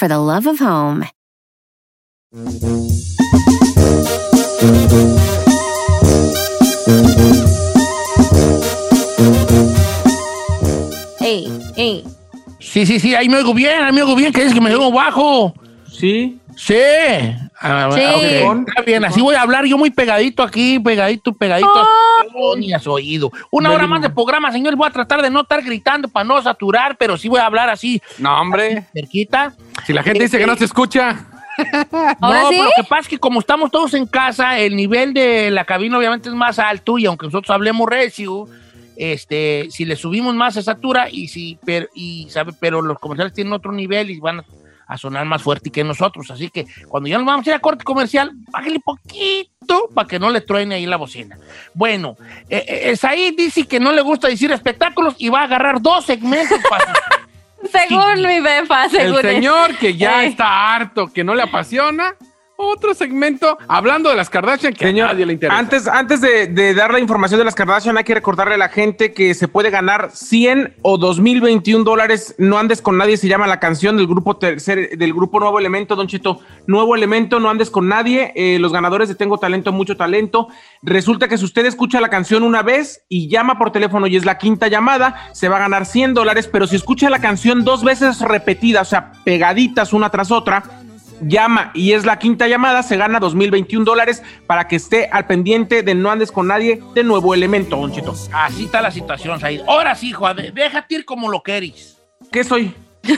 for the love of home. Ey, ey. Sí, sí, sí, ahí me oigo bien, ahí me oigo bien, que es que me oigo bajo. Sí. Sí. Ah, Sí. ok, Está bien, así voy a hablar yo muy pegadito aquí, pegadito, pegadito. Oh, ni su oído. Una hora más de programa, señores. Voy a tratar de no estar gritando para no saturar, pero sí voy a hablar así, No, hombre. cerquita. Si la gente dice que no se escucha. ¿Ahora no, sí? pero lo que pasa es que como estamos todos en casa, el nivel de la cabina obviamente es más alto y aunque nosotros hablemos recio, este, si le subimos más se satura y si, pero, y sabe, pero los comerciales tienen otro nivel y van a, a sonar más fuerte que nosotros. Así que cuando ya nos vamos a ir a corte comercial, bájale poquito para que no le truene ahí la bocina. Bueno, eh, eh, Said dice que no le gusta decir espectáculos y va a agarrar dos segmentos para... Según mi befa, según El señor que ya Eh. está harto, que no le apasiona. Otro segmento hablando de las Kardashian que Señor, a nadie le interesa. antes, antes de, de dar la información de las Kardashian, hay que recordarle a la gente que se puede ganar 100 o 2021 dólares. No andes con nadie, se llama la canción del grupo tercer, del grupo Nuevo Elemento, Don Cheto. Nuevo Elemento, no andes con nadie. Eh, los ganadores de Tengo Talento, Mucho Talento. Resulta que si usted escucha la canción una vez y llama por teléfono y es la quinta llamada, se va a ganar 100 dólares. Pero si escucha la canción dos veces repetidas, o sea, pegaditas una tras otra, llama y es la quinta llamada, se gana 2021 dólares para que esté al pendiente de No Andes con Nadie de Nuevo Elemento, Don Cheto. Así está la situación, Said. Ahora sí, hijo, de- déjate ir como lo querís. ¿Qué soy?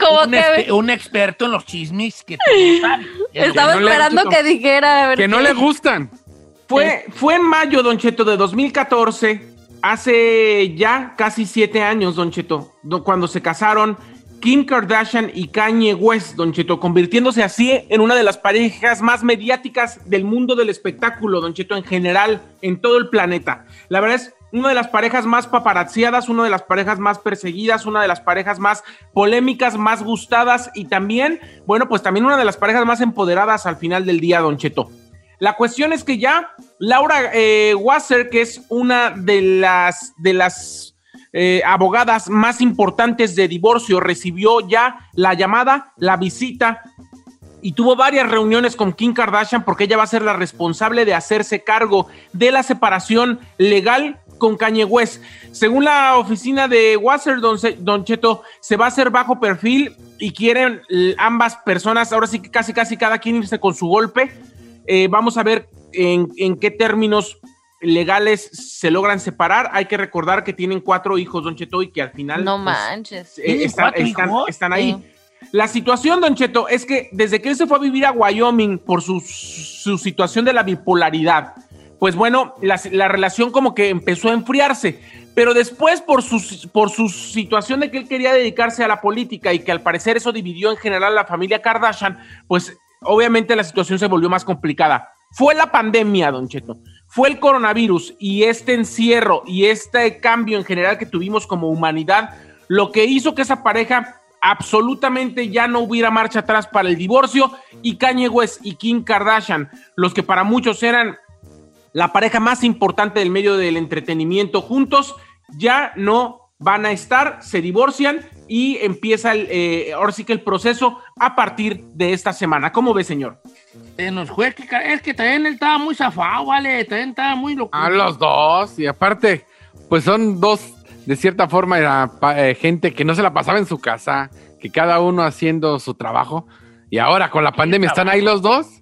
Como un, que un experto en los chismes que sabes. estaba no le- esperando que dijera. a ver que no le gustan. Fue, fue en mayo, Don Cheto, de 2014, hace ya casi siete años, Don Cheto, do- cuando se casaron Kim Kardashian y Kanye West, Don Cheto, convirtiéndose así en una de las parejas más mediáticas del mundo del espectáculo, Don Cheto, en general, en todo el planeta. La verdad es una de las parejas más paparazziadas, una de las parejas más perseguidas, una de las parejas más polémicas, más gustadas y también, bueno, pues también una de las parejas más empoderadas al final del día, Don Cheto. La cuestión es que ya Laura eh, Wasser, que es una de las, de las eh, abogadas más importantes de divorcio, recibió ya la llamada, la visita y tuvo varias reuniones con Kim Kardashian porque ella va a ser la responsable de hacerse cargo de la separación legal con Kanye West. Según la oficina de Wasser, don, Cheto, se va a hacer bajo perfil y quieren eh, ambas personas, ahora sí que casi casi cada quien irse con su golpe. Eh, vamos a ver en qué términos legales se logran separar. Hay que recordar que tienen cuatro hijos, Don Cheto, y que al final No pues, manches. eh, ¿Tienen están, ahí. Sí. La situación, Don Cheto, es que desde que él se fue a vivir a Wyoming por su, su situación de la bipolaridad, pues bueno, la, la relación como que empezó a enfriarse. Pero después, por su, por su situación de que él quería dedicarse a la política y que al parecer eso dividió en general a la familia Kardashian, pues obviamente la situación se volvió más complicada. Fue la pandemia, Don Cheto. Fue el coronavirus y este encierro y este cambio en general que tuvimos como humanidad lo que hizo que esa pareja absolutamente ya no hubiera marcha atrás para el divorcio y Kanye West y Kim Kardashian, los que para muchos eran la pareja más importante del medio del entretenimiento juntos, ya no van a estar, se divorcian y empieza el, eh, ahora sí que el proceso a partir de esta semana. ¿Cómo ve, señor? Se nos fue, que ca- es que también él estaba muy zafado, vale, también estaba muy loco. A los dos. Y aparte, pues son dos, de cierta forma, era eh, gente que no se la pasaba en su casa, que cada uno haciendo su trabajo. Y ahora con la pandemia están ahí los dos.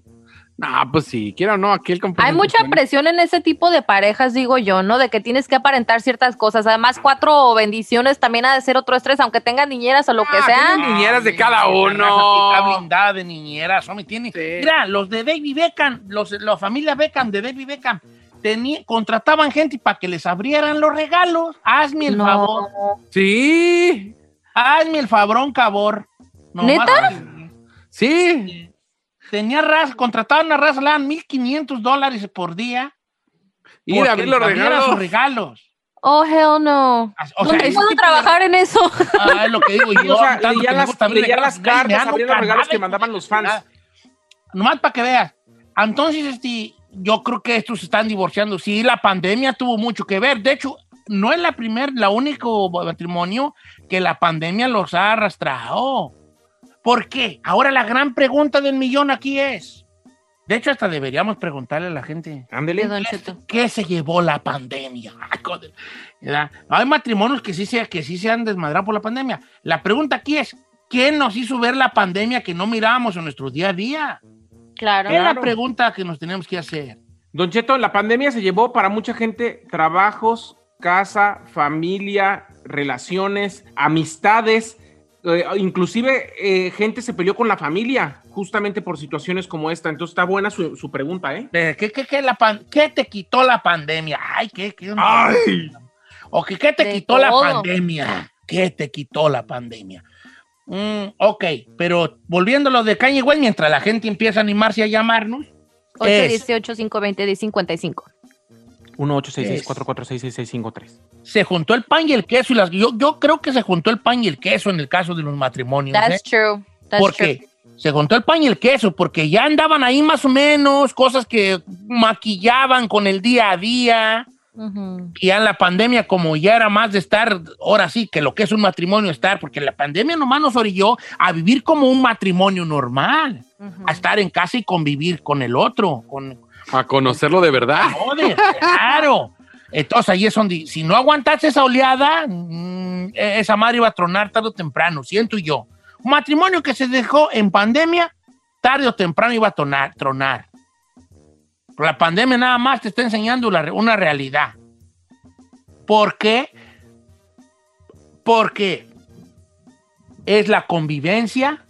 Ah, pues sí, quiera o no, aquí el Hay mucha presión en ese tipo de parejas, digo yo, ¿no? De que tienes que aparentar ciertas cosas. Además, cuatro bendiciones también ha de ser otro estrés, aunque tengan niñeras o lo que Ah, sea. tienen niñeras de cada esa uno. Está blindada de niñeras, hombre, tiene. Sí. Mira, los de David Beckham, los, la familia Beckham, de David Beckham, tenía- contrataban gente para que les abrieran los regalos. Hazme el No. favor. Sí, Hazme el fabrón, cabor. ¿Neta? que- sí. Tenía raza, contrataban a raza, le dan 1.500 dólares por día. Ir a abrir los regalos. sus regalos. Oh, hell no. O sea, ¿Dónde puedo de- trabajar en eso? Ah, es lo que digo yo. O sea, tanto leía las, abrir leía regalos, las cartas, abría los regalos que mandaban los fans. nada. Nomás para que veas. Entonces, este, yo creo que estos se están divorciando. Sí, la pandemia tuvo mucho que ver. De hecho, no es la primer, la único matrimonio que la pandemia los ha arrastrado. ¿Por qué? Ahora la gran pregunta del millón aquí es. De hecho, hasta deberíamos preguntarle a la gente. Ándele. De Don Cheto. ¿Qué se llevó la pandemia? Hay matrimonios que sí, se, que sí se han desmadrado por la pandemia. La pregunta aquí es, ¿quién nos hizo ver la pandemia que no mirábamos en nuestro día a día? Claro. Es la pregunta que nos tenemos que hacer. Don Cheto, la pandemia se llevó para mucha gente trabajos, casa, familia, relaciones, amistades. Eh, inclusive eh, gente se peleó con la familia justamente por situaciones como esta. Entonces está buena su, su pregunta, ¿eh? ¿Qué, qué, qué la pan- qué te quitó la pandemia? Ay, ¿qué? qué ¡Ay! ¿O que, qué te De quitó la pandemia? ¿Qué te quitó la pandemia? Mm, ok, pero volviendo a lo de Kanye West, mientras la gente empieza a animarse a llamarnos, es- 818-520-1055. 1-866-446-6653. se juntó el pan y el queso. Y las, yo, yo creo que se juntó el pan y el queso en el caso de los matrimonios. That's ¿eh? true. That's Porque se juntó el pan y el queso, porque ya andaban ahí más o menos, cosas que maquillaban con el día a día. true. Y ya en la pandemia, como ya era más de estar, ahora sí, que lo que es un matrimonio estar, porque la pandemia nomás nos orilló a vivir como un matrimonio normal, a estar en casa y convivir con el otro, con, A conocerlo de verdad. Joder, claro. Entonces ahí es donde, si no aguantaste esa oleada, mm, esa madre iba a tronar tarde o temprano, siento yo. Matrimonio que se dejó en pandemia, tarde o temprano iba a tronar. tronar. La pandemia nada más te está enseñando la una realidad. ¿Por qué? Porque es la convivencia,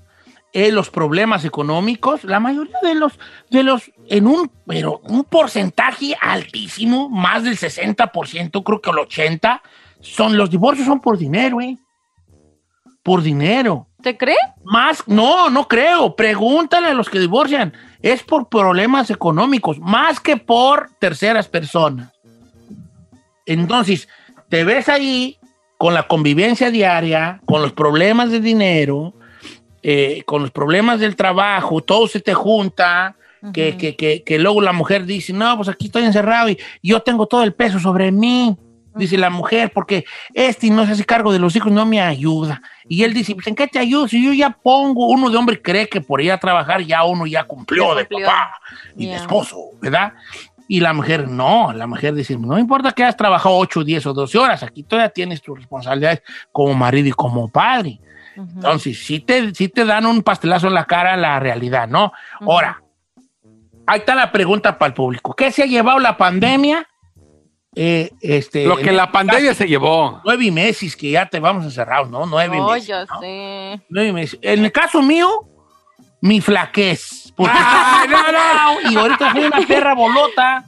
es los problemas económicos, la mayoría de los, de los, en un, pero un porcentaje altísimo, más del 60%, creo que el 80%, son, los divorcios son por dinero, ¿eh? Por dinero. ¿Te cree? Más, no, no creo. Pregúntale a los que divorcian. Es por problemas económicos, más que por terceras personas. Entonces, te ves ahí con la convivencia diaria, con los problemas de dinero, eh, con los problemas del trabajo, todo se te junta, que, que, que, que luego la mujer dice, no, pues aquí estoy encerrado y yo tengo todo el peso sobre mí. Dice la mujer, porque este no se hace cargo de los hijos, no me ayuda. Y él dice, pues ¿en qué te ayudo? Si yo ya pongo, uno de hombre cree que por ir a trabajar ya uno ya cumplió, de cumplió. papá y de Ya. esposo, ¿verdad? Y la mujer, no, la mujer dice, no importa que hayas trabajado 8, 10 o 12 horas, aquí todavía tienes tus responsabilidades como marido y como padre. Ujú. Entonces, sí te, sí te dan un pastelazo en la cara la realidad, ¿no? Ahora, ahí está la pregunta para el público. ¿Qué se ha llevado la pandemia? Eh, este, Lo que en la pandemia se llevó. Nueve meses que ya te vamos encerrados, ¿no? Nueve Oh, meses. ya ¿no? sé. Nueve meses. En el caso mío, mi flaquez. Porque no, no. y ahorita soy una perra bolota.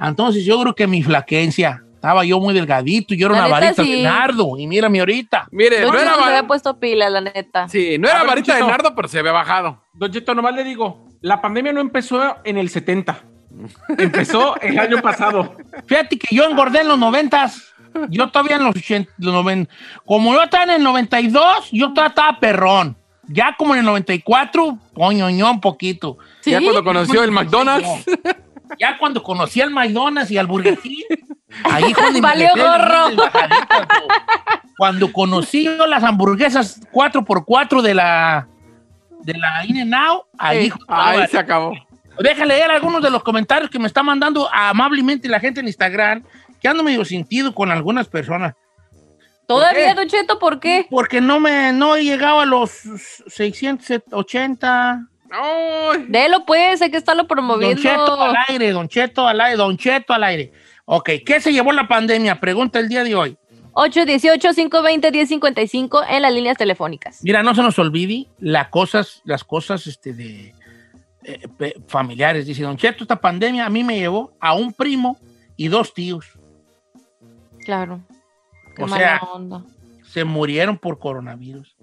Entonces yo creo que mi flaquencia. Estaba yo muy delgadito y yo era La una neta, varita sí. de nardo. Y mírame ahorita. Mire, Don no era, se había puesto pila, la neta. sí, no era ver, varita de Chito. nardo, pero se había bajado. Don Cheto, nomás le digo, la pandemia no empezó en el 70. Empezó el año pasado. Fíjate que yo engordé en los noventas. Yo todavía en los 80, los noven- Como yo estaba en el 92, yo todavía estaba perrón. Ya como en el 94, coñoñó un poquito. ¿Sí? Ya cuando conoció el McDonald's. Ya cuando conocí al McDonald's y al Burger King, ahí me Valió gorro. Cuando conocí yo las hamburguesas 4x4 de la de la In-N-Out, ahí, Sí, ahí se acabó. Déjale leer algunos de los comentarios que me está mandando amablemente la gente en Instagram, que ando medio sentido con algunas personas. ¿Todavía? Don Cheto, por qué? Porque no me no he llegado a los 680. Ay. Délo pues, hay que estarlo Don promoviendo. Cheto al aire, Don Cheto al aire, Don Cheto al aire. Ok, ¿qué se llevó la pandemia? Pregunta el día de hoy. 818-520-1055 en las líneas telefónicas. Mira, no se nos olvide las cosas, las cosas este, de eh, familiares. Dice, Don Cheto, esta pandemia a mí me llevó a un primo y dos tíos. Claro. Qué O mala sea, onda. Se murieron por coronavirus.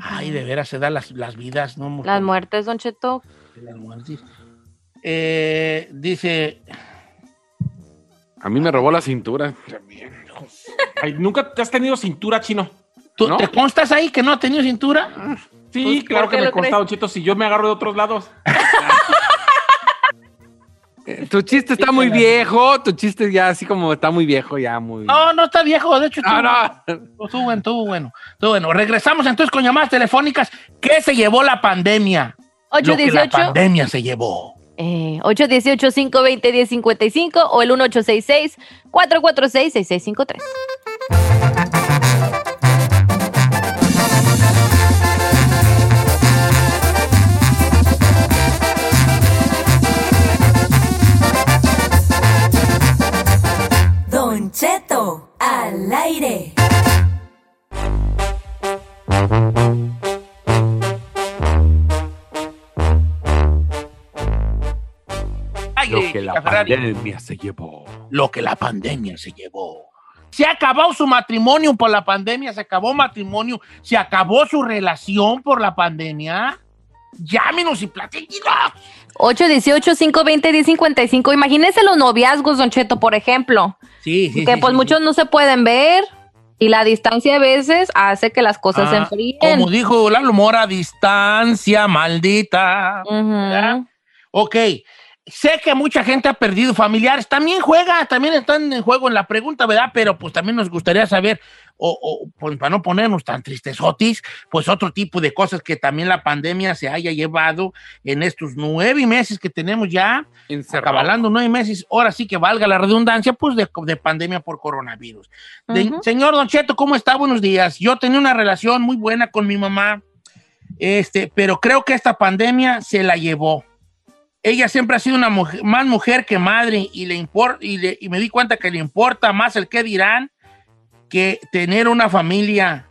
Ay, de veras se dan las, las vidas, ¿no? Las muertes, Don Cheto. Las muertes. Eh, dice, A mí me robó la cintura. Ay, ¿Nunca te has tenido cintura, chino? ¿tú, ¿No? ¿te constas ahí que no ha tenido cintura? Sí, Pues, claro ¿por que me lo consta? Don Cheto, si yo me agarro de otros lados. Eh, Tu chiste está muy viejo. Tu chiste ya así como está muy viejo, ya muy. No, no está viejo, de hecho. No, estuvo- no. Estuvo bueno, estuvo bueno, estuvo bueno. Regresamos entonces con llamadas telefónicas. ¿Qué se llevó la pandemia? Lo que la 818 pandemia se llevó. Eh, 818-520-1055 o el 1866-446-6653. Don Cheto, al aire. Lo que la Ferrari. pandemia se llevó. Lo que la pandemia se llevó. Se acabó su matrimonio por la pandemia, se acabó matrimonio, se acabó su relación por la pandemia. Llámenos y platíquenos. 818-520-1055. Imagínense los noviazgos, Don Cheto, por ejemplo. Sí, sí. que sí, pues sí, muchos no se pueden ver y la distancia a veces hace que las cosas se Ah, enfríen. Como dijo Lalo Mora, distancia maldita. Ujú. ¿verdad? Ok, sé que mucha gente ha perdido familiares, también juega, también están en juego en la pregunta, ¿verdad? Pero pues también nos gustaría saber, o, o, pues, para no ponernos tan tristesotis, pues otro tipo de cosas que también la pandemia se haya llevado en estos nueve meses que tenemos ya, Encerrado. acabalando nueve meses, ahora sí que valga la redundancia, pues de, de pandemia por coronavirus. De-. Señor Don Cheto, ¿cómo está? Buenos días. Yo tenía una relación muy buena con mi mamá, este, pero creo que esta pandemia se la llevó. Ella siempre ha sido una mujer, más mujer que madre y, le impor- y, le- y me di cuenta que le importa más el qué dirán que tener una familia.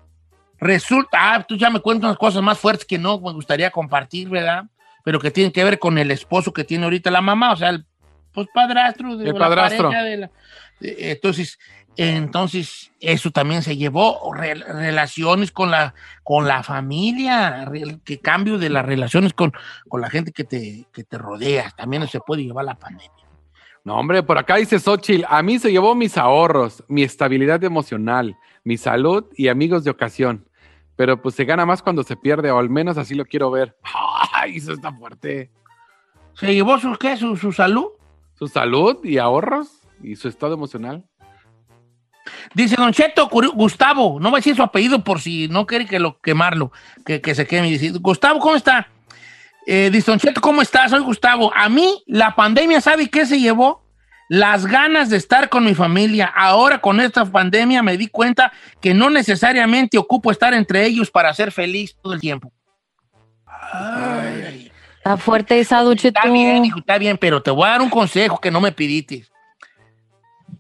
Resulta, ah, tú ya me cuentas unas cosas más fuertes que no me gustaría compartir, ¿verdad? Pero que tienen que ver con el esposo que tiene ahorita la mamá, o sea, el pues, padrastro. de El la padrastro. de la- de- entonces, entonces, eso también se llevó re- relaciones con la, con la familia, re- que cambio de las relaciones con, con la gente que te, que te rodea, también se puede llevar la pandemia. No, hombre, por acá dice Xochitl, a mí se llevó mis ahorros, mi estabilidad emocional, mi salud y amigos de ocasión. Pero pues se gana más cuando se pierde, o al menos así lo quiero ver. Ay, eso está fuerte. ¿Se llevó su, qué, su, su salud? Su salud y ahorros y su estado emocional. Dice Don Cheto Gustavo, no voy a decir su apellido por si no quiere que lo quemarlo, que, que se queme. Dice, Gustavo, ¿cómo está? Eh, dice Don Cheto, ¿cómo está? Soy Gustavo. A mí, la pandemia, ¿sabe qué se llevó? Las ganas de estar con mi familia. Ahora con esta pandemia me di cuenta que no necesariamente ocupo estar entre ellos para ser feliz todo el tiempo. Ay, ay. Está fuerte esa, Don Cheto. Está bien, hijo, está bien, pero te voy a dar un consejo que no me pidiste.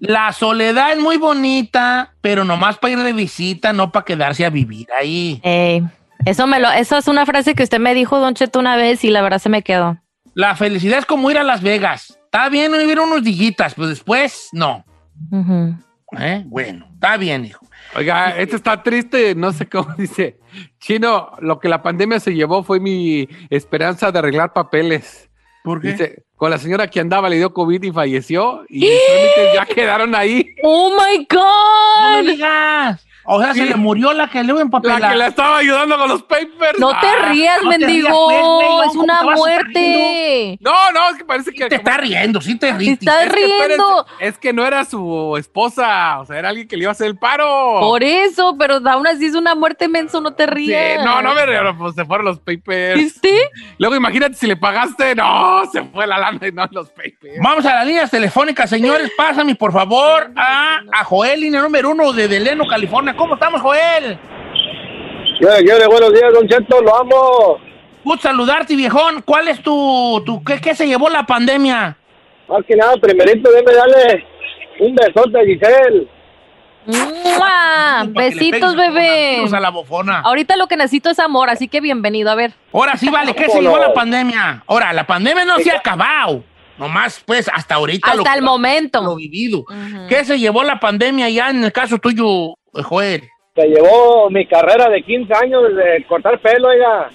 La soledad es muy bonita, pero nomás para ir de visita, no para quedarse a vivir ahí. Ey, eso, me lo, eso es una frase que usted me dijo, Don Cheto, una vez y la verdad se me quedó. La felicidad es como ir a Las Vegas. Está bien vivir unos dillitas, pero después no. ¿Eh? Bueno, está bien, hijo. Oiga, este está triste, no sé cómo dice. Chino, lo que la pandemia se llevó fue mi esperanza de arreglar papeles. ¿Por Dice, con la señora que andaba le dio COVID y falleció y ya quedaron ahí. ¡Oh, my No God! me digas. O sea, se Sí. le murió la que le iba a empapelar. La que la estaba ayudando con los papers. No te Ah. rías, no te mendigo. rías, pues, es ¿cómo una te muerte. No, no, es que parece que... Sí te está riendo, sí te ríes. está Es que, espérense, riendo. es que no era su esposa, o sea, era alguien que le iba a hacer el paro. Por eso, pero aún así es una muerte menso, no te Sí, rías. no, no me río, pues se fueron los papers. ¿Viste? Luego imagínate si le pagaste, no, se fue la lana y no los papers. Vamos a las líneas telefónicas, señores. Pásame, por favor, a, a Joel, línea número uno de Deleno, California. ¿Cómo estamos, Joel? ¿Qué quiere? Buenos días, Don Cheto, lo amo. Gusto saludarte, viejón. ¿Cuál es tu, tu qué, qué se llevó la pandemia? Más que nada, primerito debe darle un besote a Giselle. ¡Mua! Besitos, bebé. A la bofona. Ahorita lo que necesito es amor, así que bienvenido. A ver. Ahora sí, vale, ¿qué se llevó la pandemia? Ahora, la pandemia no se ha acabado. Nomás, pues, hasta ahorita. Hasta lo- el momento. Lo vivido. ¿Qué se llevó la pandemia ya en el caso tuyo, Joel? Se llevó mi carrera de 15 años de cortar pelo, oiga.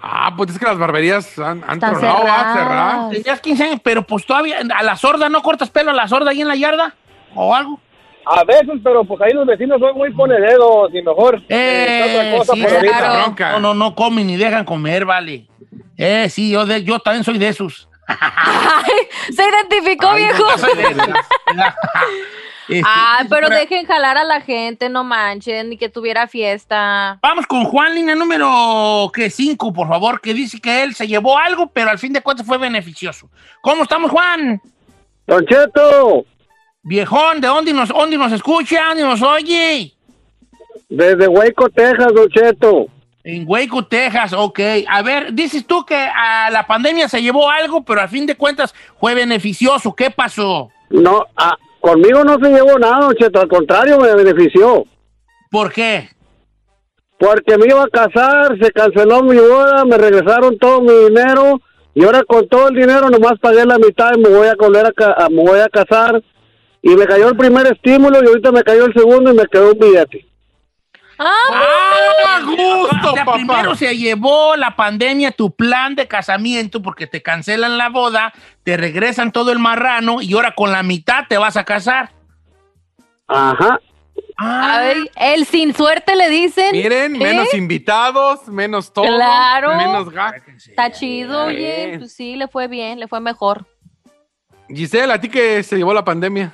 Ah, pues es que las barberías han, han tronado, cerradas. cerrar. Tenías 15 años, pero pues todavía a la sorda no cortas pelo a la sorda ahí en la yarda o algo. A veces, pero pues ahí los vecinos son muy ponededos y mejor. Eh, está otra cosa sí, por ahorita. claro. bronca. No, no, no comen ni dejan comer, vale. Eh, sí, yo, de- yo también soy de esos. Ay, se identificó, Ay, viejo. Soy de esos. Este, Ay, pero ahora, dejen jalar a la gente, no manchen, ni que tuviera fiesta. Vamos con Juan, línea número que 5, por favor, que dice que él se llevó algo, pero al fin de cuentas fue beneficioso. ¿Cómo estamos, Juan? Don Cheto, Viejón, ¿de dónde nos, dónde nos escucha? ¿Dónde nos oye? desde Hueco, Texas, Don Cheto. En Waco, Texas, ok. A ver, dices tú que a la pandemia se llevó algo, pero al fin de cuentas fue beneficioso. ¿Qué pasó? No, ah, conmigo no se llevó nada, Don Cheto, al contrario, me benefició. ¿Por qué? Porque me iba a casar, se canceló mi boda, me regresaron todo mi dinero y ahora con todo el dinero nomás pagué la mitad y me voy a volver a, ca- a- me voy a casar y me cayó el primer estímulo y ahorita me cayó el segundo y me quedó un billete. Ah, ¡Ah, gusto, O sea, papá! primero se llevó la pandemia tu plan de casamiento porque te cancelan la boda, te regresan todo el marrano y ahora con la mitad te vas a casar. Ajá. Ah, ay, el sin suerte le dicen. Miren, ¿Eh? menos invitados, menos todo. Claro. Menos ga- Está chido, oye. Pues sí, le fue bien, le fue mejor. Giselle, ¿a ti que se llevó la pandemia?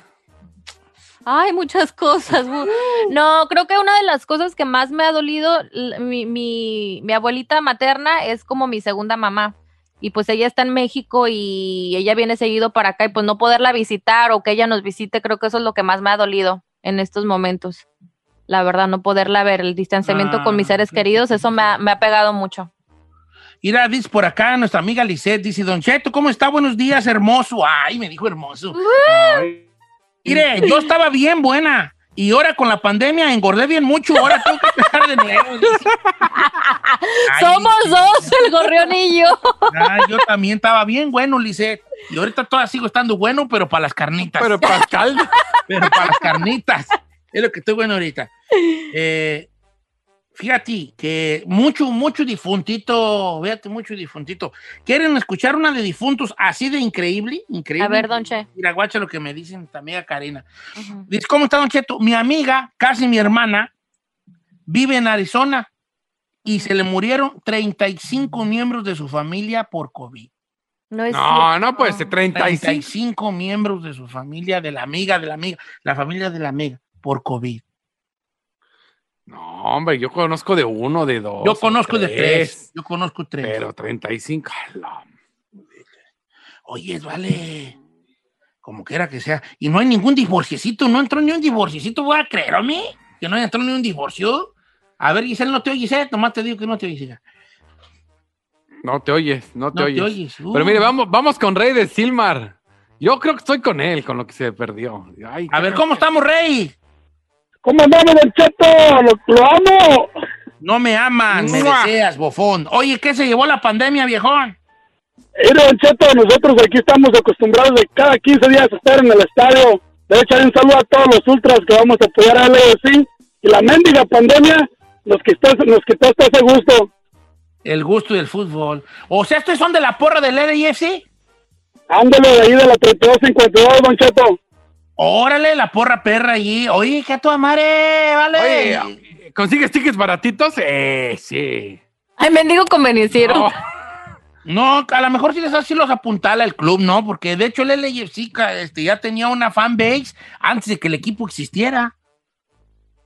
Ay, muchas cosas. No, creo que una de las cosas que más me ha dolido, mi, mi, mi abuelita materna es como mi segunda mamá. Y pues ella está en México y ella viene seguido para acá y pues no poderla visitar o que ella nos visite, creo que eso es lo que más me ha dolido en estos momentos. La verdad, no poderla ver, el distanciamiento con mis Ah, seres sí, queridos, eso me ha, me ha pegado mucho. Mira, dice por acá nuestra amiga Lisette, dice, Don Cheto, ¿cómo está? Buenos días, hermoso. Ay, me dijo hermoso. Ay. Mire, yo estaba bien buena. Y ahora con la pandemia engordé bien mucho. Ahora tengo que empezar de nuevo. Ay, Somos dos, el gorrión y yo. Ay, yo también estaba bien bueno, Lisette. Y ahorita todavía sigo estando bueno, pero para las carnitas. Pero Pascal, pero para las carnitas. Es lo que estoy bueno ahorita. Eh, fíjate que mucho, mucho difuntito, fíjate, mucho difuntito. ¿Quieren escuchar una de difuntos así de increíble? Increíble. A ver, don Che. Mira, guacha lo que me dicen tu amiga Karina. Ujú. Dice, ¿cómo está, don Cheto? Mi amiga, casi mi hermana, vive en Arizona y se le murieron 35 miembros de su familia por COVID. No es no, no, pues 35. 35 miembros de su familia, de la amiga, de la amiga, la familia de la amiga, por COVID. No, hombre, yo conozco de uno, de dos. Yo conozco de tres. Yo conozco tres. Pero 35. ala. Oye, vale. Como quiera que sea. Y no hay ningún divorciecito. No entró ni un divorciecito. ¿Voy a creer a mí? Que no entró ni un divorcio. A ver, Giselle, no te oyes, ¿eh? Nomás te digo que no te oyes. hija. No te oyes, no te No oyes. te oyes. Uh. Pero mire, vamos, vamos con Rey de Silmar. Yo creo que estoy con él, con lo que se perdió. Ay, A ver, ¿cómo estamos, Rey? ¿Cómo andamos, Don Cheto? Lo, lo amo. No me aman, me ¡Mua! deseas, bofón. Oye, ¿qué se llevó la pandemia, viejón? Mire, Don Cheto, nosotros aquí estamos acostumbrados de cada 15 días estar en el estadio. De hecho, un saludo a todos los ultras que vamos a apoyar a LFC. Y la mendiga pandemia nos quitó, nos quitó hasta ese gusto. El gusto del fútbol. O sea, ¿estos son de la porra del LAFC? Ándale de ahí de la 3252, Don Cheto. Órale, la porra perra allí. Oye, que a tu madre, vale. Oye, ¿consigues tickets baratitos? Eh, sí. Ay, mendigo convenciero. No. No, a lo mejor sí les así los apuntala el club, ¿no? Porque de hecho el LAFC ca- este, ya tenía una fanbase antes de que el equipo existiera.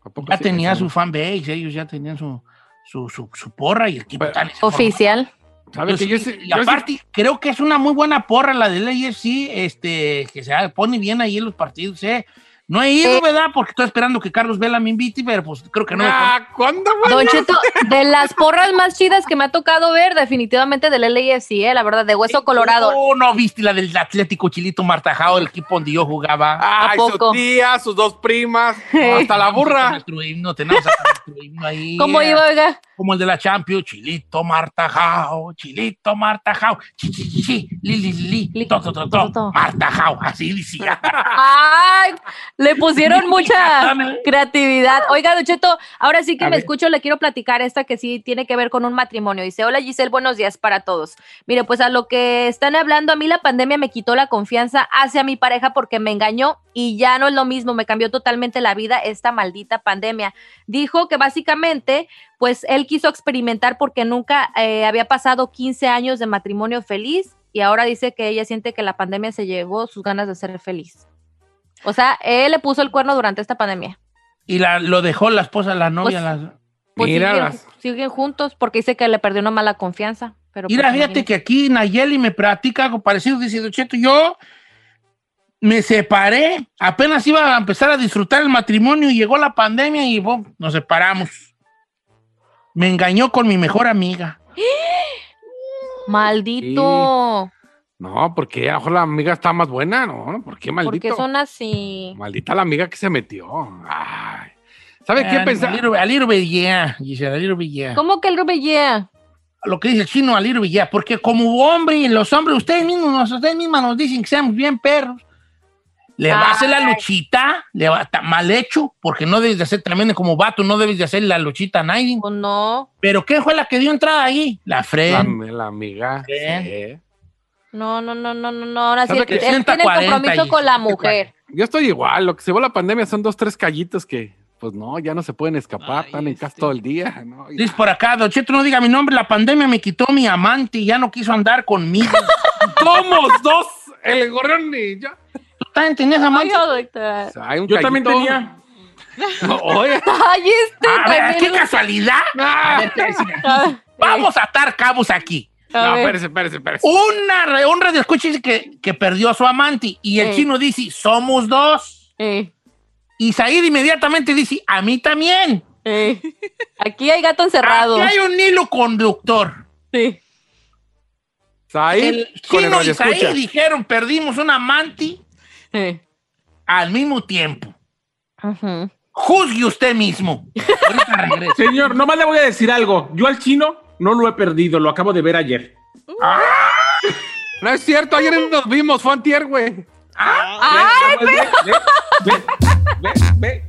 ¿A poco Ya sí? tenía Sí. su fanbase, ellos ya tenían su, su, su, su porra y el equipo Pero- tal. Oficial. ¿Sabes Yo que yo sí- sé- y yo sé- aparte, creo que es una muy buena porra la del AFC, este, que se pone bien ahí en los partidos, ¿eh? No he ido, Eh. ¿verdad? Porque estoy esperando que Carlos Vela me invite, pero pues creo que no. me Ah, ¿cuándo, güey? Don Cheto, de las porras más chidas que me ha tocado ver, definitivamente del LAFC, eh, la verdad, de hueso colorado. Oh, no viste la del Atlético Chilito Martajao, el equipo donde yo jugaba. Ay, ¿A su poco? tía, sus dos primas, hasta la burra. Nuestro himno, tenemos acá nuestro himno ahí. ¿Cómo iba, oiga? Como el de la Champions, Chilito Martajao, Chilito Martajao, chi, chi, chi, chi, li, li, li, Li- to, to, to, to, to, to. Martajao, así decía. Ay, le pusieron mucha creatividad. Oiga, Don Cheto, ahora sí que A me ver. escucho, le quiero platicar esta que sí tiene que ver con un matrimonio. Dice, hola Giselle, buenos días para todos. Mire, pues a lo que están hablando, a mí la pandemia me quitó la confianza hacia mi pareja porque me engañó y ya no es lo mismo, me cambió totalmente la vida esta maldita pandemia. Dijo que básicamente, pues él quiso experimentar porque nunca eh, había pasado 15 años de matrimonio feliz y ahora dice que ella siente que la pandemia se llevó sus ganas de ser feliz. O sea, él le puso el cuerno durante esta pandemia. Y la, lo dejó la esposa, la novia. Pues, la- Pues Mira siguen, las- siguen juntos porque dice que le perdió una mala confianza. Pero Mira, pues, fíjate imagínate. que aquí Nayeli me platica algo parecido. Dice, Cheto, yo me separé, apenas iba a empezar a disfrutar el matrimonio y llegó la pandemia y bom, nos separamos. Me engañó con mi mejor amiga. Maldito. No, porque a lo mejor la amiga está más buena, ¿no? ¿Por qué maldito? Porque son así. Maldita la amiga que se metió. Ay. ¿Sabe qué Ah, pensar? A little, a little bit, yeah, Giselle, a little bit, yeah. ¿Cómo que Rubellea? Lo que dice el chino, a little bit, yeah, porque como hombre, los hombres, ustedes mismos, nos- ustedes mismas nos dicen que seamos bien perros. Le va a hacer la luchita, le va está mal hecho, porque no debes de hacer tremendo como vato, no debes de hacer la luchita a nadie. Pues no, Pero ¿qué fue la que dio entrada ahí? La La, Fred. la amiga. Sí. No, no, no, no, no, no. Ahora sí, ¿Sabe él, él tiene el 140 compromiso y- con la mujer. Yo estoy igual. Lo que se va la pandemia son dos, tres callitos que, pues no, ya no se pueden escapar. Ay, están en casa este. todo el día. ¿no? Dice por acá, Don Cheto, no diga mi nombre, la pandemia me quitó mi amante y ya no quiso andar conmigo. Somos dos. El gorrión y yo. ¿Tú también tenías amante? O sea, hay un Yo también tenía. No, oye. Ay, este. A ver, qué casualidad. A ver, espérese. Ah, Vamos a atar cabos aquí. A No, ver. espérese, espérese, espérese. Una, re- un radio escucha dice que, que perdió a su amante y el chino dice, somos dos. Eh, Y Said inmediatamente dice, a mí también. eh. Aquí hay gato encerrado. Aquí hay un hilo conductor. Sí. Said, el con el chino y Said dijeron, perdimos un amante Eh. al mismo tiempo. Juzgue usted mismo. Señor, nomás le voy a decir algo. Yo al chino no lo he perdido, lo acabo de ver ayer. No es cierto, ayer nos vimos, fue antier, güey. ¡Ay, Ve, ve, ve, ve, ve.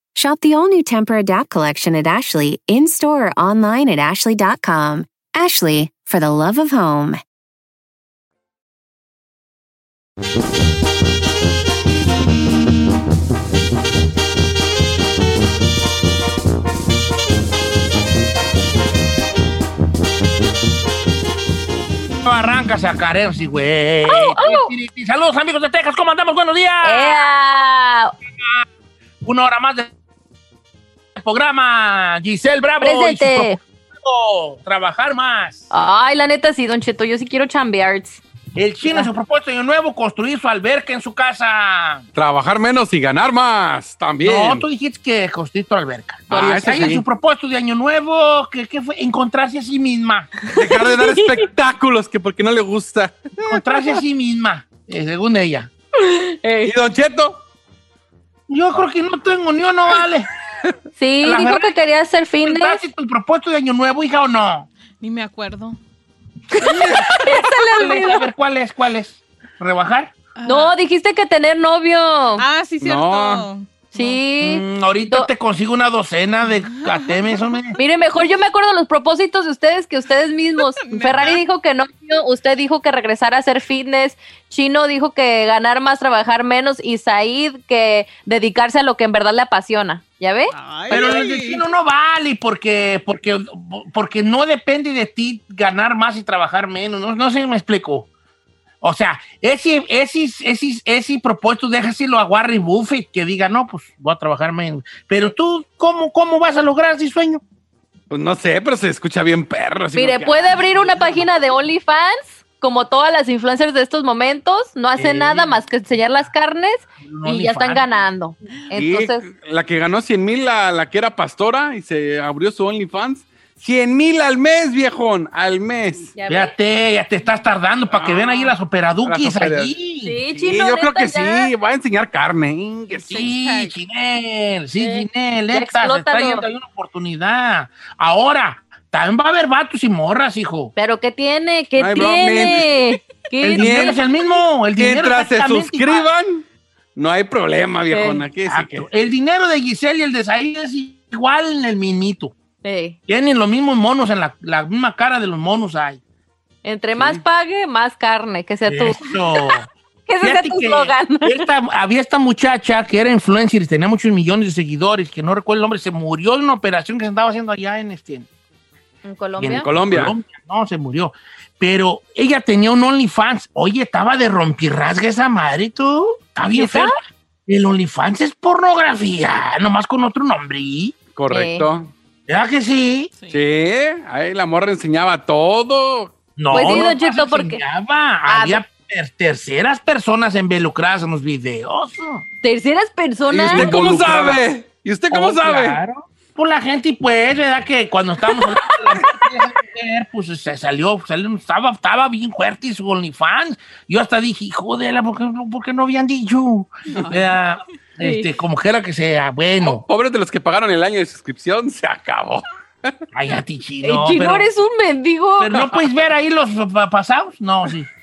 Shop the all new Temper Adapt collection at Ashley in store or online at ashley.com. Ashley, for the love of home. No arrancas a caer, sí, güey. Oh, Saludos, amigos de Texas. ¿Cómo andamos? Buenos días. ¡Ea! Una hora más de programa. Giselle Bravo. y su Presente. Trabajar más. Ay, la neta sí, Don Cheto, yo sí quiero chambear. El chino en su propósito de año nuevo, construir su alberca en su casa. Trabajar menos y ganar más también. No, tú dijiste que construir tu alberca. Ah, ese ahí en sí. su propósito de año nuevo, ¿qué, qué fue? Encontrarse a sí misma. Dejar de dar espectáculos que porque no le gusta. Encontrarse a sí misma, eh, según ella. ¿Y Don Cheto? Yo creo que no tengo ni uno, vale. Sí, La dijo verdad- que quería hacer fitness. ¿Encontraste tu propósito de año nuevo, hija, o no? Ni me acuerdo. A ver, ¿cuál es? ¿Cuál es? ¿Rebajar? No, dijiste que tener novio. Ah, sí, cierto. No. Sí. Mm, ahorita Do- te consigo una docena de catemes, hombre. Mire, mejor yo me acuerdo de los propósitos de ustedes que ustedes mismos. Ferrari dijo que no, usted dijo que regresar a hacer fitness, Chino dijo que ganar más, trabajar menos, y Said que dedicarse a lo que en verdad le apasiona. ¿Ya ve? Ay, Pero el de chino no vale porque, porque, porque no depende de ti ganar más y trabajar menos. No, no sé si me explico. O sea, ese, ese, ese, ese propósito déjaselo a Warren Buffett que diga, no, pues voy a trabajar menos. Pero tú, ¿cómo, cómo vas a lograr ese sueño? Pues no sé, pero se escucha bien perro. así Mire, que- puede abrir una página de OnlyFans, como todas las influencers de estos momentos, no hace Sí. nada más que enseñar las carnes No, y ya están fan. ganando. Y Entonces, la que ganó 100 mil, la, la que era pastora y se abrió su OnlyFans. 100 mil al mes, viejón, al mes. ¿ya? Fíjate, ya te estás tardando para que vean ahí las operaduquis Las opera- allí. Sí, Sí, Chino, yo creo neta, que ya. sí, va a enseñar carne. ingue sí. Sí, Chinel, sí, Sí. Chinel, Ya neta, se está explótalo. yendo ahí una oportunidad. Ahora, también va a haber vatos y morras, hijo. Pero ¿qué tiene? ¿Qué Ay, tiene? ¿Qué El dinero es el mismo, el dinero Mientras se exactamente igual. suscriban, no hay problema, viejón. Aquí sí Exacto. que... El dinero de Giselle y el de Said es igual en el mismito. Sí. Tienen los mismos monos, en la, la misma cara de los monos hay. Entre más pague, más carne, que sea. Eso. Que ese sea tu slogan. esta- había esta muchacha que era influencer y tenía muchos millones de seguidores, que no recuerdo el nombre, se murió de una operación que se andaba haciendo allá en este. En Colombia. en Colombia. No, se murió. Pero ella tenía un OnlyFans. Oye, estaba de rompirrasga esa madre, tú. Está bien fea. El OnlyFans es pornografía, nomás con otro nombre. Correcto. ¿Verdad que sí? Sí, ahí la morra enseñaba todo. No, Pues sí, no Don Cheto, más porque- enseñaba. Ah, Había ter- terceras personas involucradas en los videos. Terceras ¿Y personas. usted cómo Involucrada. sabe? ¿Y usted cómo Oh, sabe? Claro. Por la gente, y pues, ¿verdad? Que cuando estábamos hablando de la mujer, pues se salió, salió- estaba, estaba bien fuerte su OnlyFans. Yo hasta dije, joder, ¿por qué, no- por qué no habían dicho? ¿Verdad? Este, como que era que sea, bueno, Pobres de los que pagaron el año de suscripción, se acabó. ay, a ti chino. Chino, pero, eres un mendigo. pero no puedes ver ahí los pa- pasados. No, sí.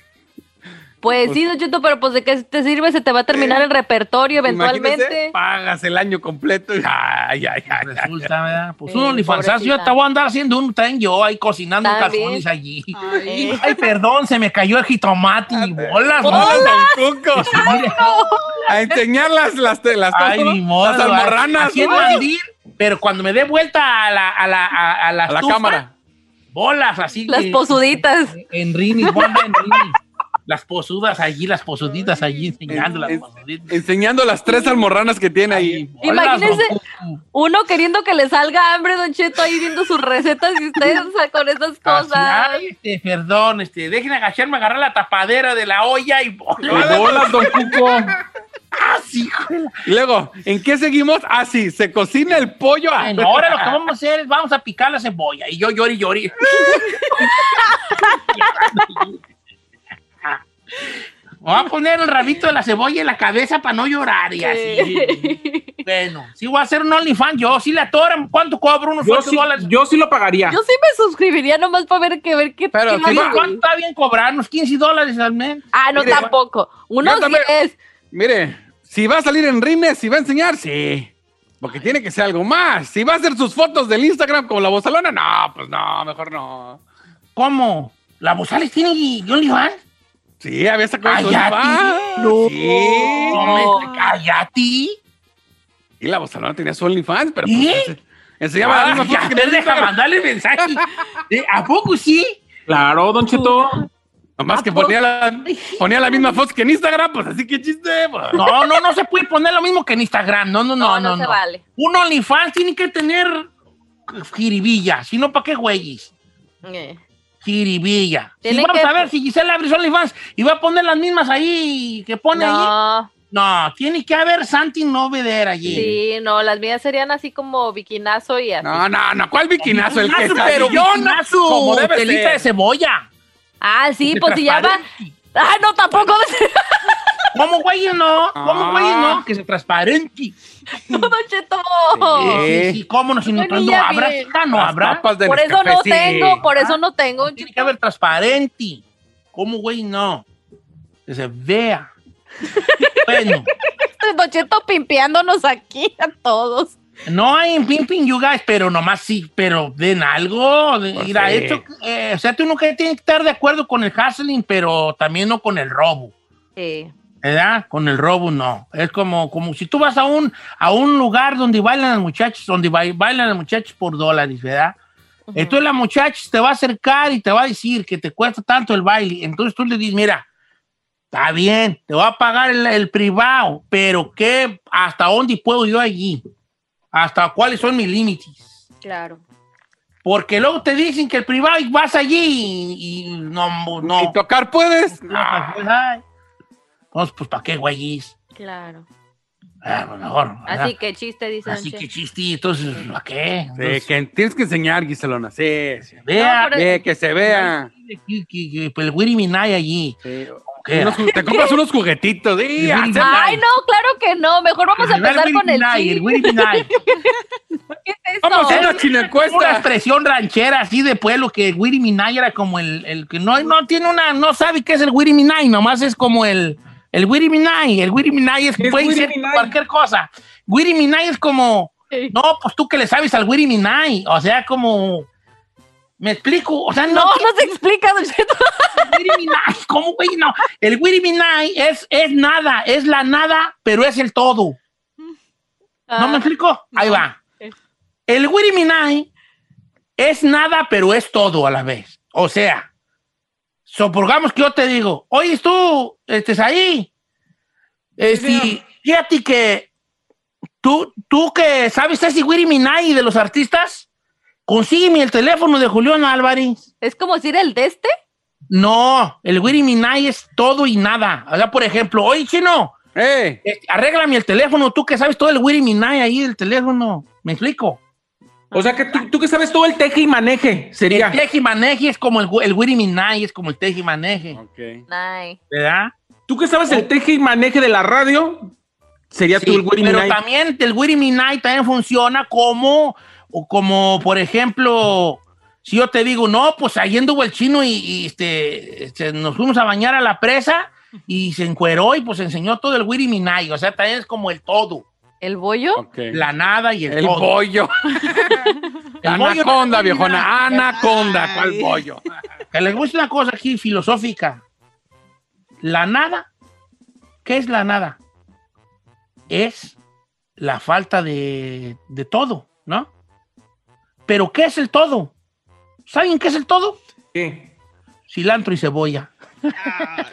Pues sí, Don Cheto, pero pues de qué te sirve, se te va a terminar el repertorio eventualmente. Imagínese, pagas el año completo y ay, ay, ay, ay. Resulta, ¿verdad? Pues Sí, un OnlyFans, yo te voy a andar haciendo un tren yo ahí cocinando calzones allí. Ay. Ay, perdón, se me cayó el jitomate y bolas. ¿no? ¡Hola, Don Cuco! A enseñar las, las, las, Ay, ni modo. las almorranas. En mandil, pero cuando me dé vuelta a la, a la, a, a la, a la cámara. bolas así. Las posuditas. En Rini, Wanda en Rini. Las posudas allí, las posuditas allí, enseñando las posuditas. Enseñando las tres almorranas que tiene ahí. Cuco. uno queriendo que le salga hambre, Don Cheto, ahí viendo sus recetas y ustedes o sea, con esas cosas. ay, este, perdón, este, dejen agacharme, agarrar la tapadera de la olla y bolas. ¡Hola, Don Cuco! Y luego, ¿en qué seguimos? Ah, sí, se cocina el pollo. Ah, Bueno, ahora lo que vamos a hacer es vamos a picar la cebolla. Y yo llori, llori. Voy a poner el rabito de la cebolla en la cabeza para no llorar y así. Bueno, si voy a hacer un OnlyFans, yo sí la atoran. ¿Cuánto cobro? Unos Yo 8 sí, dólares. yo sí lo pagaría. Yo sí me suscribiría nomás para ver qué ver qué. Pero qué. ¿Cuánto está bien cobrar? ¿Unos 15 dólares al mes? Ah, no, Mire, tampoco. Unos yo también- 10. Mire, si va a salir en rines, si va a enseñar, sí. Porque tiene que ser algo más. Si va a hacer sus fotos del Instagram como la bozalona, no, pues no, mejor no. ¿Cómo? ¿La Bozales tiene OnlyFans? Sí, había sacado su Cállate. OnlyFans. No. Sí. No me cállate. Y la bozalona tenía su OnlyFans, pero ¿Y? pues, ense- enseñaba la en el deja mandarle mensaje. Eh, ¿A poco sí? Claro, Don Cheto. Nomás que ponía la, ponía la misma foto que en Instagram, pues así que chiste. pues. No, no, no se puede poner lo mismo que en Instagram. No, no, no, no. no se vale. Un OnlyFans tiene que tener jiribilla. Si no, ¿para qué güeyes? Eh. Jiribilla. Tiene vamos que- a ver si Gisela abre su OnlyFans y va a poner las mismas ahí que pone ahí. No, No, tiene que haber Santi Novedera allí. sí, no, las mías serían así como bikinazo y así. No, no, no, ¿cuál bikinazo? El pero bikinazo, como debe telita ser. de cebolla. Ah, sí, pues si ya va. Ah, no, tampoco. ¿Cómo güey no? ¿Cómo Ah. güey no? Que se transparente. no, Don Cheto. Sí, sí, ¿cómo no? Si no, no habrá, no habrá. Por eso no tengo, por eso Ah, no tengo. Tiene que haber transparente. ¿Cómo, güey? No. Que se vea. bueno, Don Cheto pimpeándonos aquí a todos. no hay en Pimping You Guys, pero nomás sí, pero den algo. de- Pues mira, sí. esto, eh, o sea, tú nunca tienes que estar de acuerdo con el hustling, pero también no con el robo. Sí. ¿Verdad? Con el robo no. Es como, como si tú vas a un, a un lugar donde bailan las muchachas, donde ba- bailan las muchachas por dólares, ¿verdad? Entonces la muchacha te va a acercar y te va a decir que te cuesta tanto el baile. Entonces tú le dices, mira, está bien, te voy a pagar el, el privado, pero ¿qué, ¿hasta dónde puedo yo allí? ¿Hasta cuáles son mis límites? Claro. Porque luego te dicen que el privado y vas allí y, y no, no. ¿Y tocar puedes? no, pues, ay. Entonces, pues, ¿para qué, güeyes? Claro. Ah, pues, mejor. ¿verdad? Así que chiste, dice Así que Cheto. chistitos, ¿a qué? Sí, Entonces, que tienes que enseñar, Giselona. Sí, sí. vea, No, pero- Ve, que se vea. que- que- que- pues, el Willy Minay allí. Sí. Te compras unos juguetitos. Sí, Ay, no, claro que no. Mejor vamos a empezar con el Minay, el chiste. Willy Minay. ¿Qué es eso? Vamos a hacer una Una chinecuesta. expresión ranchera así de pueblo que el Willy Minay era como el, el que no, no tiene una, no sabe qué es el Willy Minay, nomás es como el, el Willy Minay. El Willy Minay es, ¿Qué es puede ser Minay? cualquier cosa. Willy Minay es como, Sí. no, pues tú que le sabes al Willy Minay, o sea, como, me explico, o sea, no, No, no se explica, Don Cheto. Willy Minay, ¿cómo güey? No, el Willy Minay es, es nada, es la nada, pero es el todo. ¿No me Ah, explico? Ahí va. El Willy Minay es nada, pero es todo a la vez. O sea, supongamos que yo te digo, oye, tú, estés ahí. Este, fíjate que tú, tú que sabes ese Willy Minay de los artistas, consígueme el teléfono de Julián Álvarez. Es como decir el de este. No, el Willy Minay es todo y nada. O sea, por ejemplo, oye, chino, ¡Eh! este, arréglame el teléfono, tú que sabes todo el Willy Minay ahí del teléfono. ¿Me explico? O sea que tú, tú que sabes todo el teje y maneje, sería. El teji maneje es como el, el Willy Minay, es como el teji maneje, Ok. Ay. ¿verdad? Tú que sabes el teje y maneje de la radio, sería tú Sí, el Willy pero también el Willy Minay también funciona como, o como por ejemplo, si yo te digo, no, pues ahí anduvo el chino y, y, este, este, nos fuimos a bañar a la presa y se encueró y pues enseñó todo el Willy Minay, o sea, también es como el todo, ¿El bollo? La nada y el, El todo. bollo. El bollo Anaconda, viejona. Anaconda. ¿Cuál Ay. bollo? Que les gusta una cosa aquí filosófica. La nada, ¿qué es la nada? Es la falta de, de todo, ¿no? Pero ¿qué es el todo? ¿Saben qué es el todo? ¿Qué? Cilantro y cebolla.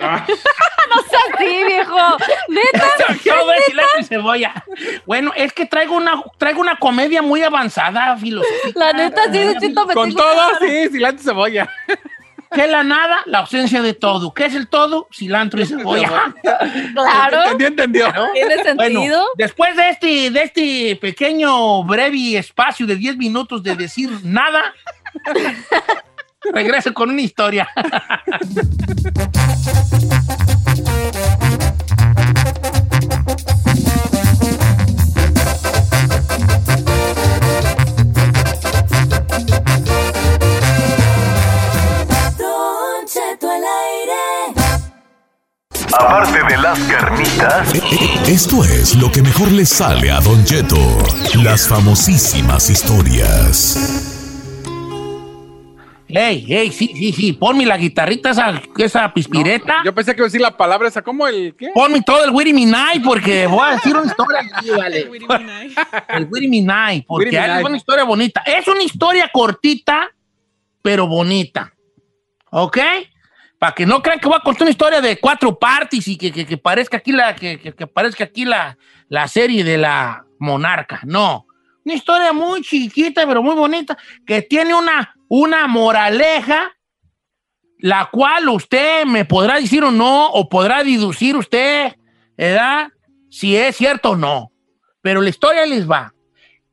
Ah, No seas así, viejo. Neta. Todo es cilantro y cebolla. Bueno, es que traigo una, traigo una comedia muy avanzada filosófica. La neta, sí, Don Cheto, me Con todo, sí, cilantro y cebolla. ¿Qué es la nada? La ausencia de todo. ¿Qué es el todo? Cilantro y cebolla. Claro. ¿Entendió? Entendió. ¿Tiene sentido? Bueno, después de este, de este pequeño, breve espacio de 10 minutos de decir nada, regreso con una historia. Don Cheto al aire. Aparte de las carnitas, Esto es lo que mejor le sale a Don Cheto. Las famosísimas historias. Ey, ey, sí, sí, sí, ponme la guitarrita, esa, esa pispireta. Yo pensé que iba a decir la palabra esa, ¿cómo el qué? Ponme todo el Witty Minai porque voy a decir una historia aquí, vale. El Witty Minai, porque Minai. es una historia bonita. Es una historia cortita, pero bonita. ¿Ok? Para que no crean que voy a contar una historia de cuatro partes y que, que- que parezca aquí la, que, que- que parezca aquí la, la serie de la monarca. No. Una historia muy chiquita, pero muy bonita, que tiene una, una moraleja la cual usted me podrá decir o no, o podrá deducir usted, ¿verdad? Si es cierto o no. Pero la historia les va.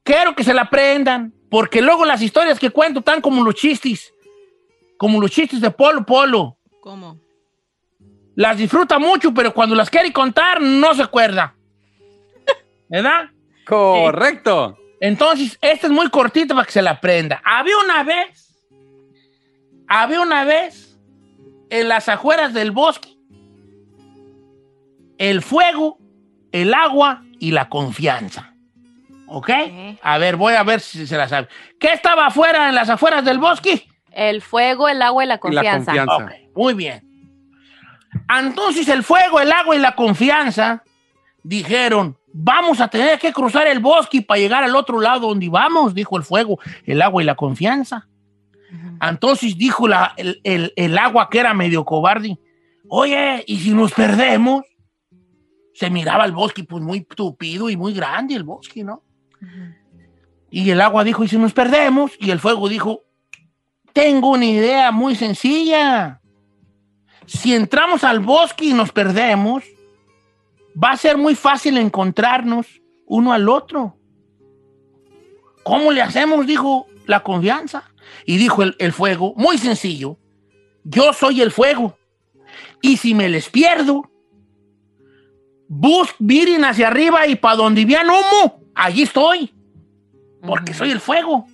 Quiero que se la aprendan, porque luego las historias que cuento están como los chistes, como los chistes de Polo Polo. ¿Cómo? Las disfruta mucho, pero cuando las quiere contar no se acuerda. ¿Verdad? Correcto. Entonces, esta es muy cortita para que se la aprenda. Había una vez, había una vez, en las afueras del bosque, el fuego, el agua y la confianza. ¿Ok? A ver, voy a ver si se la sabe. ¿Qué estaba afuera en las afueras del bosque? El fuego, el agua y la confianza. Muy bien. Entonces el fuego, el agua y la confianza dijeron, vamos a tener que cruzar el bosque para llegar al otro lado donde vamos, dijo el fuego, el agua y la confianza. Entonces dijo la- el, el- el agua que era medio cobarde, oye, ¿y si nos perdemos? Se miraba el bosque pues muy tupido y muy grande el bosque, ¿no? Y el agua dijo, ¿y si nos perdemos? Y el fuego dijo, tengo una idea muy sencilla. Si entramos al bosque y nos perdemos, va a ser muy fácil encontrarnos uno al otro. ¿Cómo le hacemos? Dijo la confianza. Y dijo el, el fuego, muy sencillo, yo soy el fuego. Y si me les pierdo, bus, miren hacia arriba y para donde vean humo, allí estoy. Porque soy el fuego.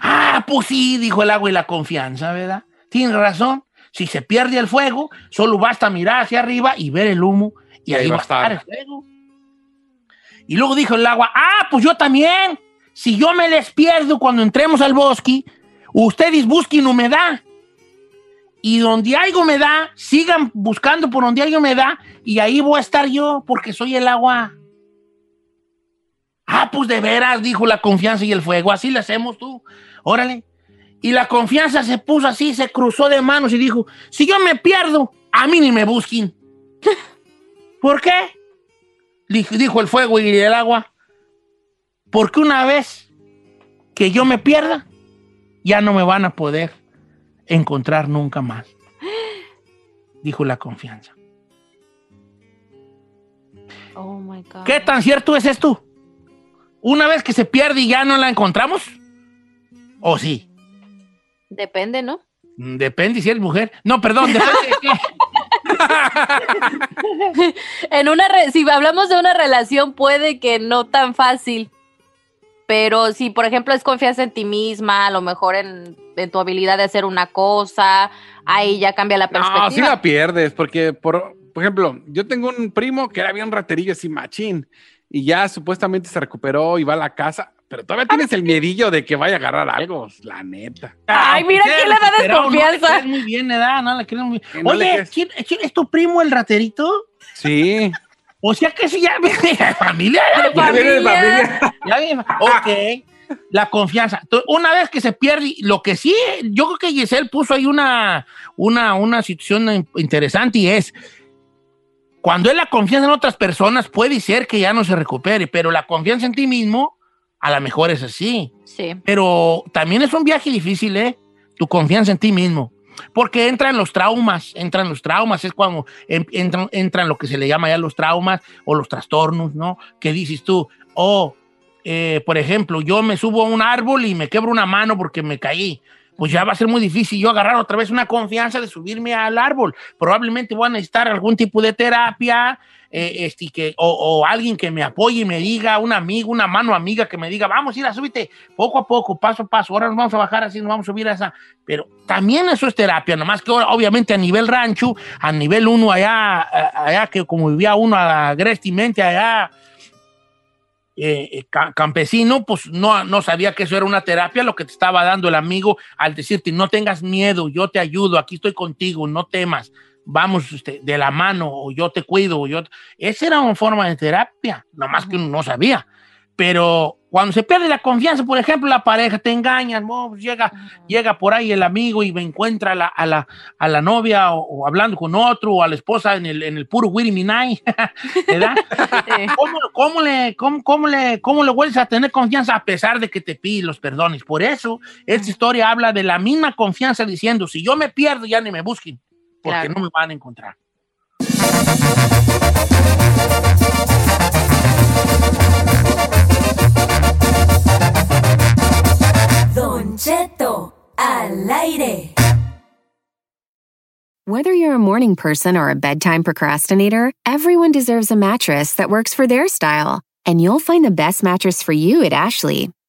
Ah, pues sí, dijo el agua y la confianza, ¿verdad? Tiene razón. Si se pierde el fuego, solo basta mirar hacia arriba y ver el humo y, ahí va a estar el fuego. Y luego dijo el agua, ah, pues yo también. Si yo me les pierdo cuando entremos al bosque, ustedes busquen humedad. Y donde hay humedad, sigan buscando por donde hay humedad y ahí voy a estar yo porque soy el agua. Ah, pues de veras, dijo la confianza y el fuego. Así le hacemos tú. Órale. Y la confianza se puso así, se cruzó de manos y dijo, si yo me pierdo, a mí ni me busquen. ¿Por qué? Dijo dijo el fuego y el agua. Porque una vez que yo me pierda, ya no me van a poder encontrar nunca más. Dijo la confianza. Oh my God. ¿Qué tan cierto es esto? Una vez que se pierde y ya no la encontramos. ¿O sí? Depende, ¿no? Mm, Depende si eres mujer. No, perdón, depende de qué. en una re- si hablamos de una relación, puede que no tan fácil. Pero si, por ejemplo, es confianza en ti misma, a lo mejor en, en tu habilidad de hacer una cosa, ahí ya cambia la perspectiva. No, sí la pierdes, porque, por, por ejemplo, yo tengo un primo que era bien raterillo así machín, y ya supuestamente se recuperó y va a la casa, pero todavía tienes el miedillo de que vaya a agarrar algo, la neta. Ay, mira, ¿quién le da Pero No le desconfianza? muy bien, ¿verdad? No le crees muy bien. Oye. ¿quién, quién es tu primo el raterito? Sí. O sea que si ya viene de familia. Ya viene de familia. Ya viene- Ok. La confianza. Entonces, Una vez que se pierde, lo que sí, yo creo que Giselle puso ahí una, una, una situación in- interesante y es, cuando es la confianza en otras personas, puede ser que ya no se recupere, pero la confianza en ti mismo, a lo mejor es así. Sí. Pero también es un viaje difícil, ¿eh? Tu confianza en ti mismo. Porque entran los traumas, entran los traumas, es cuando em- entran, entran lo que se le llama ya los traumas o los trastornos, ¿no? Que dices tú, oh, eh, por ejemplo, yo me subo a un árbol y me quebro una mano porque me caí. Pues ya va a ser muy difícil yo agarrar otra vez una confianza de subirme al árbol. Probablemente voy a necesitar algún tipo de terapia, eh, este, que, o, alguien que me apoye y me diga, un amigo, una mano amiga que me diga, vamos a ir a subirte poco a poco, paso a paso, ahora nos vamos a bajar así, nos vamos a subir a esa. Pero también eso es terapia, nomás que obviamente a nivel rancho, a nivel uno allá, allá que como vivía uno agrestamente allá, eh, eh, ca- campesino, pues no, no sabía que eso era una terapia, lo que te estaba dando el amigo al decirte, no tengas miedo, yo te ayudo, aquí estoy contigo, no temas, vamos este, de la mano, o yo te cuido, o yo... te-". Esa era una forma de terapia, nomás que uno no sabía. Pero cuando se pierde la confianza, por ejemplo, la pareja te engañan, oh, pues llega, llega por ahí el amigo y me encuentra a la, a la, a la novia o, o hablando con otro o a la esposa en el, en el puro Wiri Minai, ¿verdad? ¿Cómo, cómo le, cómo, cómo le, ¿Cómo le vuelves a tener confianza a pesar de que te pide los perdones? Por eso, esta historia habla de la misma confianza diciendo, si yo me pierdo, ya ni me busquen, porque Claro. no me van a encontrar. Don Cheto al aire. Whether you're a morning person or a bedtime procrastinator, everyone deserves a mattress that works for their style. And you'll find the best mattress for you at Ashley.